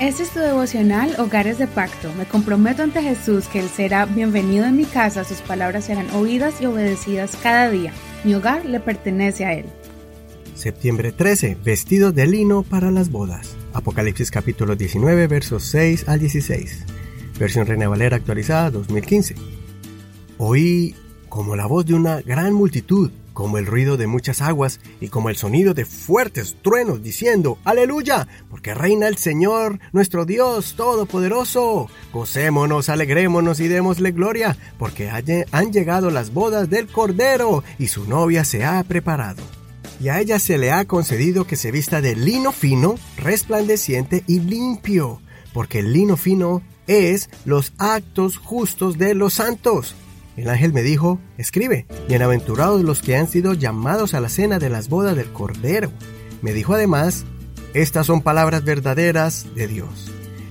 Este es tu devocional Hogares de Pacto. Me comprometo ante Jesús que Él será bienvenido en mi casa, sus palabras serán oídas y obedecidas cada día. Mi hogar le pertenece a Él. Septiembre 13. Vestidos de lino para las bodas. Apocalipsis capítulo 19 versos 6 al 16. Versión Reina Valera actualizada 2015. Oí como la voz de una gran multitud como el ruido de muchas aguas y como el sonido de fuertes truenos diciendo, Aleluya, porque reina el Señor, nuestro Dios Todopoderoso. Gocémonos, alegrémonos y démosle gloria, porque han llegado las bodas del Cordero y su novia se ha preparado. Y a ella se le ha concedido que se vista de lino fino, resplandeciente y limpio, porque el lino fino es los actos justos de los santos. El ángel me dijo, escribe, bienaventurados los que han sido llamados a la cena de las bodas del Cordero. Me dijo además, estas son palabras verdaderas de Dios.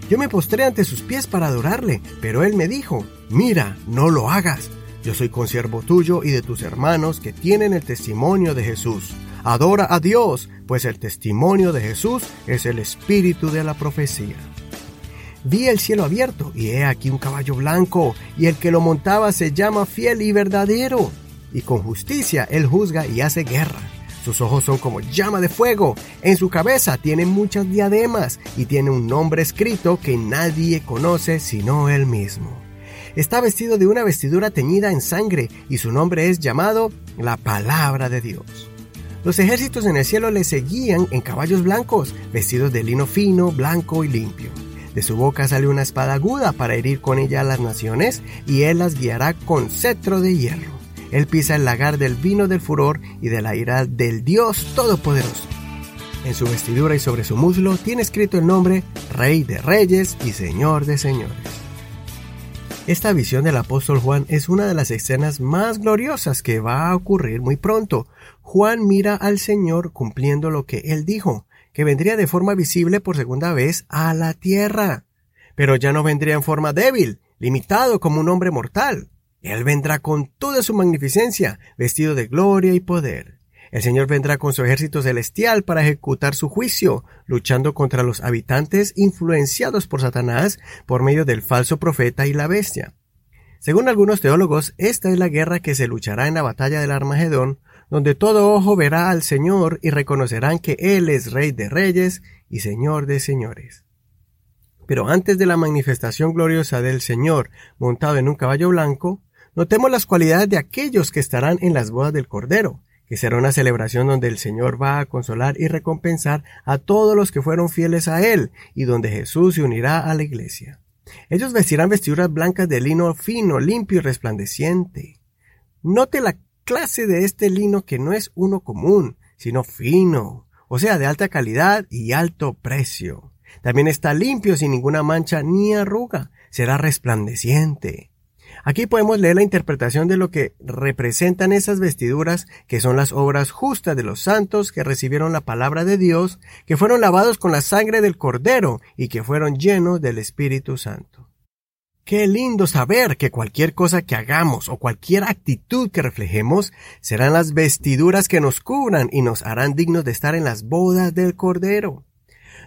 Yo me postré ante sus pies para adorarle, pero él me dijo, mira, no lo hagas. Yo soy consiervo tuyo y de tus hermanos que tienen el testimonio de Jesús. Adora a Dios, pues el testimonio de Jesús es el espíritu de la profecía. Vi el cielo abierto, y he aquí un caballo blanco, y el que lo montaba se llama fiel y verdadero, y con justicia él juzga y hace guerra. Sus ojos son como llama de fuego, en su cabeza tiene muchas diademas, y tiene un nombre escrito que nadie conoce sino él mismo. Está vestido de una vestidura teñida en sangre, y su nombre es llamado la palabra de Dios. Los ejércitos en el cielo le seguían en caballos blancos, vestidos de lino fino, blanco y limpio. De su boca sale una espada aguda para herir con ella a las naciones, y él las guiará con cetro de hierro. Él pisa el lagar del vino del furor y de la ira del Dios Todopoderoso. En su vestidura y sobre su muslo tiene escrito el nombre Rey de Reyes y Señor de Señores. Esta visión del apóstol Juan es una de las escenas más gloriosas que va a ocurrir muy pronto. Juan mira al Señor cumpliendo lo que él dijo que vendría de forma visible por segunda vez a la tierra. Pero ya no vendría en forma débil, limitado como un hombre mortal. Él vendrá con toda su magnificencia, vestido de gloria y poder. El Señor vendrá con su ejército celestial para ejecutar su juicio, luchando contra los habitantes influenciados por Satanás por medio del falso profeta y la bestia. Según algunos teólogos, esta es la guerra que se luchará en la batalla del Armagedón, donde todo ojo verá al Señor y reconocerán que Él es Rey de Reyes y Señor de Señores. Pero antes de la manifestación gloriosa del Señor montado en un caballo blanco, notemos las cualidades de aquellos que estarán en las bodas del Cordero, que será una celebración donde el Señor va a consolar y recompensar a todos los que fueron fieles a Él, y donde Jesús se unirá a la iglesia. Ellos vestirán vestiduras blancas de lino fino, limpio y resplandeciente. Note la clase de este lino que no es uno común, sino fino, o sea, de alta calidad y alto precio. También está limpio sin ninguna mancha ni arruga, será resplandeciente. Aquí podemos leer la interpretación de lo que representan esas vestiduras, que son las obras justas de los santos que recibieron la palabra de Dios, que fueron lavados con la sangre del Cordero y que fueron llenos del Espíritu Santo. Qué lindo saber que cualquier cosa que hagamos o cualquier actitud que reflejemos serán las vestiduras que nos cubran y nos harán dignos de estar en las bodas del Cordero.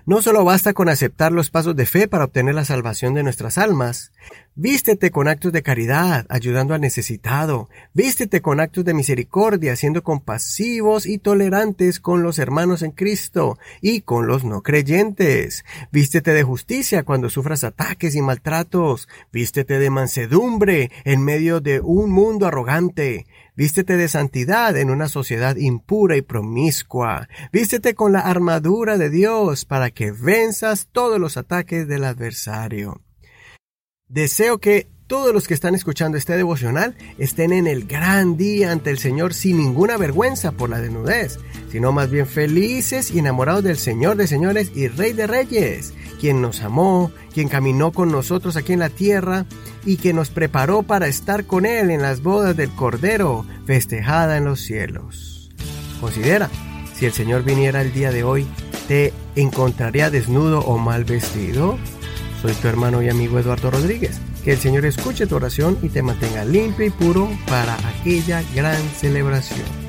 No solo basta con aceptar los pasos de fe para obtener la salvación de nuestras almas. Vístete con actos de caridad, ayudando al necesitado. Vístete con actos de misericordia, siendo compasivos y tolerantes con los hermanos en Cristo y con los no creyentes. Vístete de justicia cuando sufras ataques y maltratos. Vístete de mansedumbre en medio de un mundo arrogante. Vístete de santidad en una sociedad impura y promiscua. Vístete con la armadura de Dios para que venzas todos los ataques del adversario. Deseo que todos los que están escuchando este devocional estén en el gran día ante el Señor sin ninguna vergüenza por la desnudez, sino más bien felices y enamorados del Señor de señores y Rey de reyes, quien nos amó, quien caminó con nosotros aquí en la tierra y que nos preparó para estar con Él en las bodas del Cordero, festejada en los cielos. Considera, si el Señor viniera el día de hoy, ¿te encontraría desnudo o mal vestido? Soy tu hermano y amigo Eduardo Rodríguez. Que el Señor escuche tu oración y te mantenga limpio y puro para aquella gran celebración.